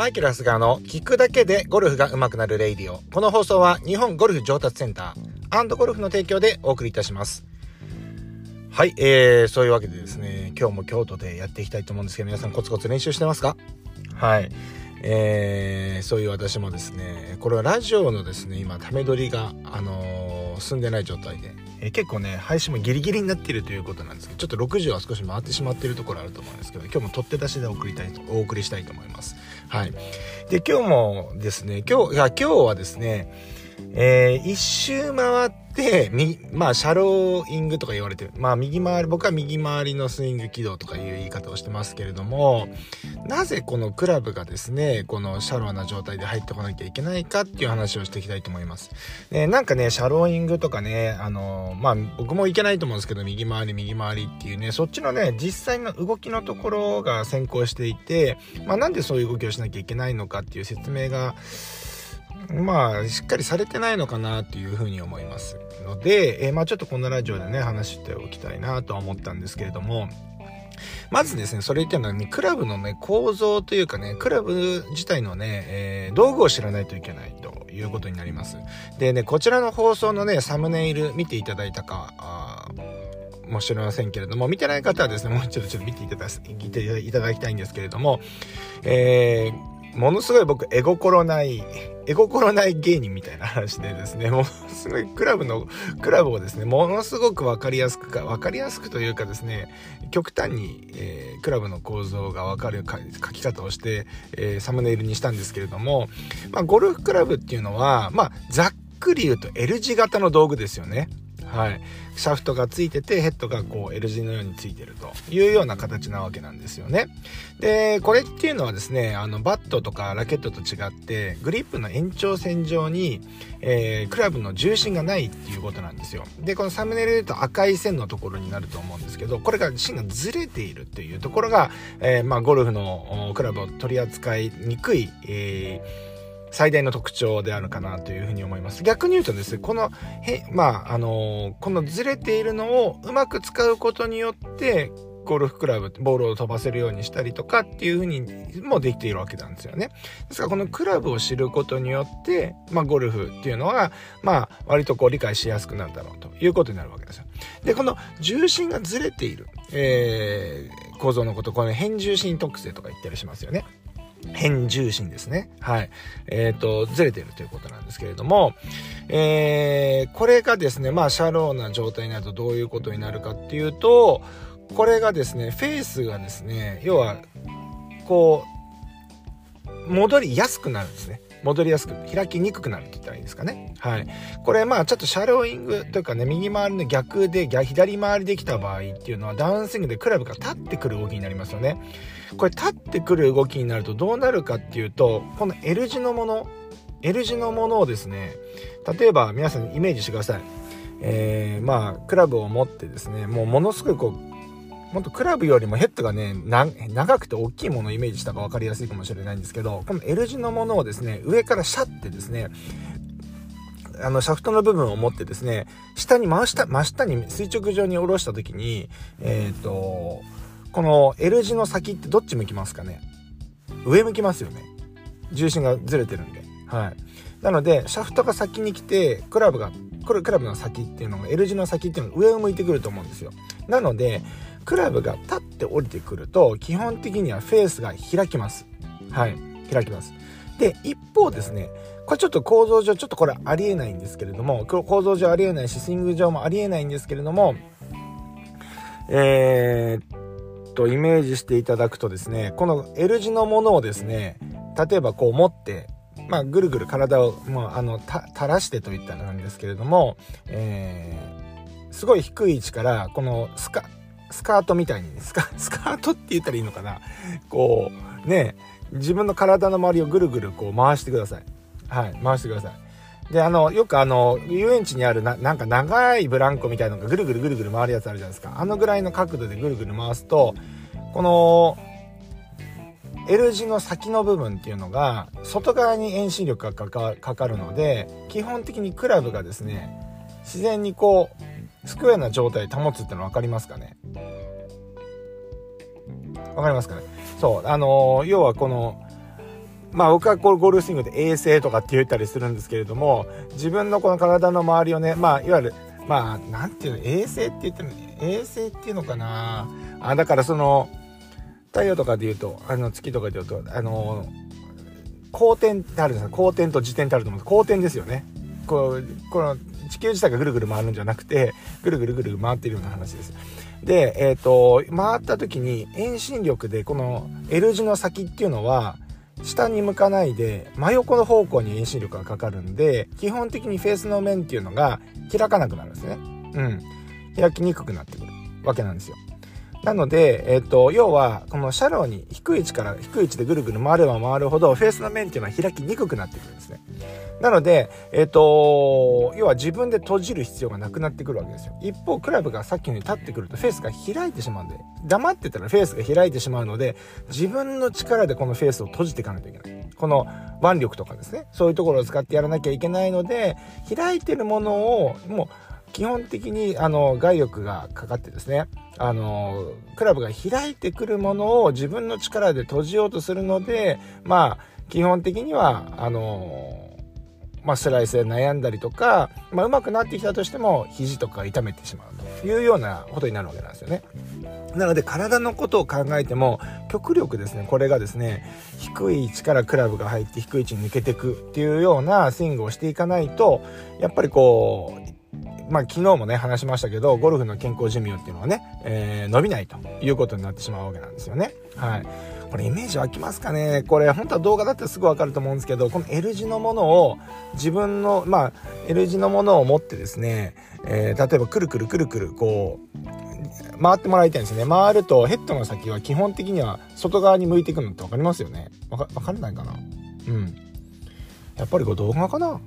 マイケル・ハスガーの聞くだけでゴルフが上手くなるレイディオ。この放送は日本ゴルフ上達センターゴルフの提供でお送りいたします。はい、えー、そういうわけでですね、今日も京都でやっていきたいと思うんですけど、皆さんコツコツ練習してますか？はい。えー、そういう私もですね、これはラジオのですね、今、ため撮りが、あのー、進んでない状態で、えー、結構ね、配信もギリギリになっているということなんですけど、ちょっと60は少し回ってしまっているところあると思うんですけど、今日も取って出しで送りたいと、お送りしたいと思います。はい。で、今日もですね、今日、いや、今日はですね、えー、一周回って、み、まあ、シャローイングとか言われてる。まあ、右回り、僕は右回りのスイング軌道とかいう言い方をしてますけれども、なぜこのクラブがですね、このシャローな状態で入ってこなきゃいけないかっていう話をしていきたいと思います。で、なんかね、シャローイングとかね、あの、まあ、僕もいけないと思うんですけど、右回り、右回りっていうね、そっちのね、実際の動きのところが先行していて、まあ、なんでそういう動きをしなきゃいけないのかっていう説明が、まあ、しっかりされてないのかなっていうふうに思いますので、えー、まあちょっとこのラジオでね、話しておきたいなとは思ったんですけれども、まずですね、それっていうのはね、クラブのね、構造というかね、クラブ自体のね、えー、道具を知らないといけないということになります。でね、こちらの放送のね、サムネイル見ていただいたか、あもしれませんけれども、見てない方はですね、もう一度ちょっと見ていただいただきたいんですけれども、えー、ものすごい僕、絵心ない、絵心ない芸人みたいな話でですね、ものすごいクラブの、クラブをですね、ものすごくわかりやすくか、わかりやすくというかですね、極端に、えー、クラブの構造がわかる書き方をして、えー、サムネイルにしたんですけれども、まあ、ゴルフクラブっていうのは、ま、ざっくり言うと L 字型の道具ですよね。はい。シャフトがついてて、ヘッドがこう L 字のようについてるというような形なわけなんですよね。で、これっていうのはですね、あの、バットとかラケットと違って、グリップの延長線上に、えー、クラブの重心がないっていうことなんですよ。で、このサムネイルで言うと赤い線のところになると思うんですけど、これが芯がずれているっていうところが、えー、まあ、ゴルフのクラブを取り扱いにくい、えー最大の特徴であるかなというふうに思います。逆に言うとですね、この、へ、まあ、あのー、このずれているのをうまく使うことによって、ゴルフクラブ、ボールを飛ばせるようにしたりとかっていうふうにもできているわけなんですよね。ですからこのクラブを知ることによって、まあゴルフっていうのは、まあ割とこう理解しやすくなるだろうということになるわけですよ。で、この重心がずれている、えー、構造のこと、この変重心特性とか言ったりしますよね。変重心ですね。はい。えっ、ー、と、ずれてるということなんですけれども、えー、これがですね、まあ、シャローな状態になるとどういうことになるかっていうと、これがですね、フェースがですね、要は、こう、戻りやすくなるんですね。戻りやすく、開きにくくなるって言ったらいいですかね。はい。これ、まあ、ちょっとシャローイングというかね、右回りの逆で、左回りできた場合っていうのは、ダウンスイングでクラブが立ってくる動きになりますよね。これ、立ってくる動きになるとどうなるかっていうと、この L 字のもの、L 字のものをですね、例えば皆さんイメージしてください。えー、まあ、クラブを持ってですね、もうものすごいこう、もっとクラブよりもヘッドがね、長くて大きいものをイメージしたか分かりやすいかもしれないんですけど、この L 字のものをですね、上からシャってですね、あの、シャフトの部分を持ってですね、下に真下、真下に垂直上に下ろした時に、えっ、ー、と、この L 字の先ってどっち向きますかね？上向きますよね。重心がずれてるんで。はい。なので、シャフトが先に来て、クラブが、これクラブの先っていうのが、L 字の先っていうのが上を向いてくると思うんですよ。なので、クラブが立って降りてくると基本的にはフェースが開きます。はい。開きます。で一方ですねこれちょっと構造上ちょっとこれありえないんですけれども構造上ありえないしスイング上もありえないんですけれどもえー、っとイメージしていただくとですねこの L 字のものをですね例えばこう持ってまあ、ぐるぐる体を、まあ、あの垂らしてといったらなんですけれども、えー、すごい低い位置からこのスカッスカートみたいにスカ、ートって言ったらいいのかなこう、ね、自分の体の周りをぐるぐるこう回してください。はい、回してください。で、あの、よくあの、遊園地にあるな、なんか長いブランコみたいのがぐるぐるぐるぐる回るやつあるじゃないですか。あのぐらいの角度でぐるぐる回すと、この、L 字の先の部分っていうのが、外側に遠心力がかかるので、基本的にクラブがですね、自然にこう、スクエアな状態保つっての分かりますかね？分かりますかね？そうあのー、要はこのまあ僕はこゴルフスイングで衛星とかって言ったりするんですけれども、自分のこの体の周りをね、まあいわゆる、まあなんていうの、衛星って言ってる、衛星っていうのかな？あ、だからその、太陽とかで言うと、あの月とかで言うと、あの、公転ってあるんですか。公転と自転ってあると思うんです。公転ですよね。こう、この地球自体がぐるぐる回るんじゃなくて、ぐるぐるぐる回ってるような話です。で、えっ、ー、と、回った時に遠心力でこの L 字の先っていうのは、下に向かないで真横の方向に遠心力がかかるんで基本的にフェースの面っていうのが開かなくなるんですねうん開きにくくなってくるわけなんですよなので、えっ、と、要は、このシャローに低い位置から低い位置でぐるぐる回れば回るほど、フェースの面っていうのは開きにくくなってくるんですね。なので、えっ、と、要は自分で閉じる必要がなくなってくるわけですよ。一方、クラブがさっきのように立ってくるとフェースが開いてしまうんで、黙ってたらフェースが開いてしまうので、自分の力でこのフェースを閉じていかないといけない。この腕力とかですね、そういうところを使ってやらなきゃいけないので、開いてるものを、もう、基本的にあの外力がかかってですねあのクラブが開いてくるものを自分の力で閉じようとするのでまあ基本的にはあのまあ、スライスで悩んだりとか、まあ、上手くなってきたとしても肘とか痛めてしまうというようなことになるわけなんですよね。なので体のことを考えても極力ですねこれがですね低い位置からクラブが入って低い位置に抜けていくっていうようなスイングをしていかないとやっぱりこうまあ昨日もね話しましたけどゴルフの健康寿命っていうのはね、えー、伸びないということになってしまうわけなんですよね。はい。これイメージ湧きますかね？これ本当は動画だったらすぐわかると思うんですけどこの L 字のものを自分のまあ L 字のものを持ってですね、えー、例えばくるくるくるくるこう回ってもらいたいんですね。回るとヘッドの先は基本的には外側に向いていくのって分かりますよね？わか分かんないかな？うん。やっぱりこう動画かな？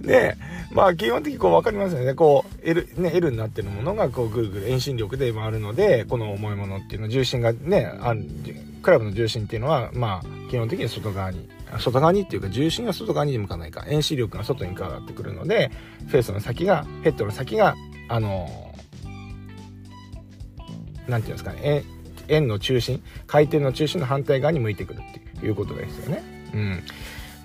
で、まあ基本的にこう分かりますよね。こう L、ね、L になってるものがこうぐるぐる遠心力で回るので、この重いものっていうの重心がね、あクラブの重心っていうのは、まあ基本的に外側に、外側にっていうか重心が外側に向かないか、遠心力が外にかかってくるので、フェースの先が、ヘッドの先が、あのなんていうんですかね、円の中心、回転の中心の反対側に向いてくるっていうことですよね。うん。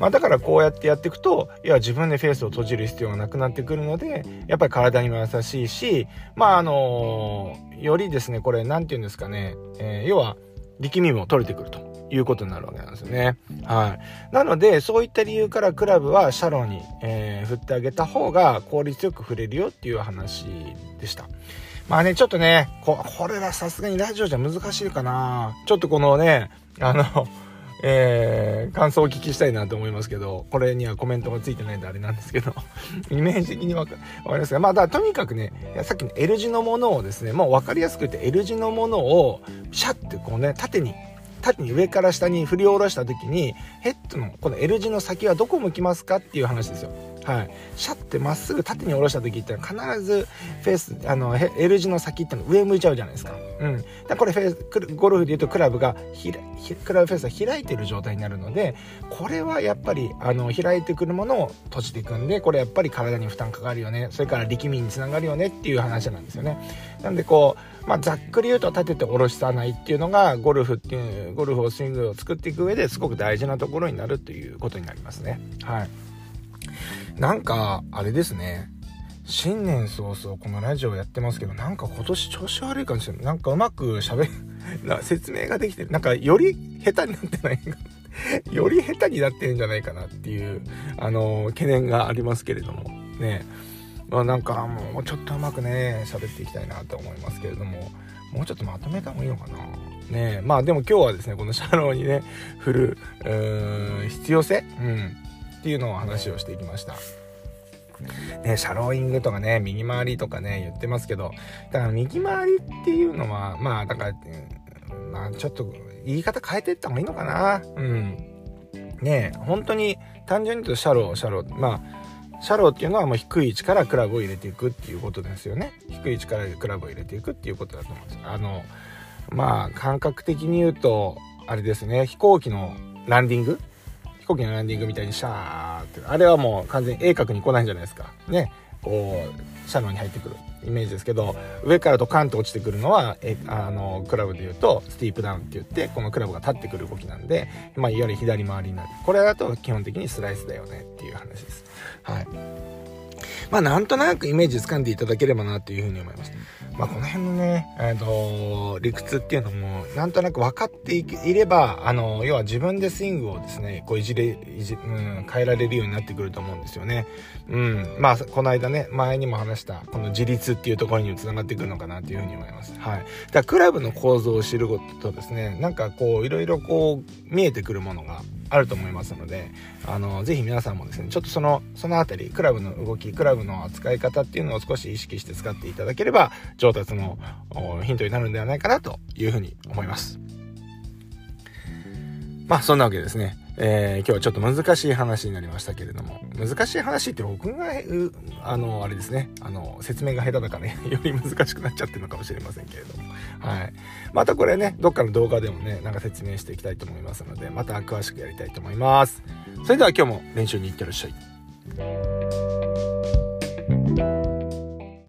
まあ、だからこうやってやっていくといや自分でフェースを閉じる必要がなくなってくるのでやっぱり体にも優しいしまああのよりですねこれ何て言うんですかね、えー、要は力みも取れてくると。いうことになるわけなんですよね。はい。なので、そういった理由からクラブはシャローに、えー、振ってあげた方が効率よく振れるよっていう話でした。まあね、ちょっとね、ここれはさすがにラジオじゃ難しいかな。ちょっとこのね、あの、えー、感想をお聞きしたいなと思いますけど、これにはコメントがついてないんであれなんですけど、イメージ的にわかりますが、まあ、だとにかくね、さっきの L 字のものをですね、もう分かりやすく言って L 字のものを、シャッてこうね、縦に、縦に上から下に振り下ろした時に、ヘッドのこの L 字の先はどこ向きますかっていう話ですよ。はい、シャッてまっすぐ縦に下ろした時って必ずフェースあの L 字の先っての上向いちゃうじゃないですか。うん、でこれフェースゴルフで言うとクラブがひクラブフェースが開いてる状態になるのでこれはやっぱりあの開いてくるものを閉じていくんでこれやっぱり体に負担かかるよねそれから力みにつながるよねっていう話なんですよね。なんでこう、まあ、ざっくり言うと立てて下ろさないっていうのがゴルフっていうゴルフをスイングを作っていく上ですごく大事なところになるということになりますね。はいなんか、あれですね。新年早々このラジオやってますけど、なんか今年調子悪いかもしれない。なんかうまく喋る、説明ができてる。なんかより下手になってないか。より下手になってるんじゃないかなっていう、あのー、懸念がありますけれども。ね。まあなんかもうちょっとうまくね、喋っていきたいなと思いますけれども、もうちょっとまとめた方がいいのかな。ねまあでも今日はですね、このシャローにね、振る、必要性うん。っていうのを話をしていきました。ね、シャローイングとかね、右回りとかね、言ってますけど、だから右回りっていうのは、まあ、だから、まあ、ちょっと言い方変えてった方がいいのかな。うん。ね本当に単純に言うとシャロー、シャロー、まあ、シャローっていうのはもう低い位置からクラブを入れていくっていうことですよね。低い位置からクラブを入れていくっていうことだと思うんです。あの、まあ、感覚的に言うと、あれですね、飛行機のランディング行機のランディングみたいにシャーって。あれはもう完全に鋭角に来ないじゃないですか。ね。こうシャロンに入ってくる。イメージですけど上からドカンと落ちてくるのはえあのクラブでいうとスティープダウンって言ってこのクラブが立ってくる動きなんで、まあ、いわゆる左回りになる。これだと基本的にスライスだよねっていう話です。はい。まあなんとなくイメージつかんでいただければなっていうふうに思いますまあ、この辺のね、えっ、ー、と、理屈っていうのも、なんとなく分かっていれば、あの、要は自分でスイングをですね、こういじれ、いじ、うん、変えられるようになってくると思うんですよね。うん。まあ、この間ね、前にも話した、この自立っていうところにも繋がってくるのかなっていうふうに思います。はい。だからクラブの構造を知ることとですね、なんかこう、いろいろこう、見えてくるものがあると思いますので、あの、ぜひ皆さんもですね、ちょっとその、そのあたり、クラブの動き、クラブの扱い方っていうのを少し意識して使っていただければ、上達のヒントになるんではないかなというふうに思います。まあ、そんなわけですね。えー、今日はちょっと難しい話になりましたけれども、難しい話って僕が、あの、あれですね、あの、説明が下手だからね、より難しくなっちゃってるのかもしれませんけれども、はい。またこれね、どっかの動画でもね、なんか説明していきたいと思いますので、また詳しくやりたいと思います。それでは今日も練習に行ってらっしゃい。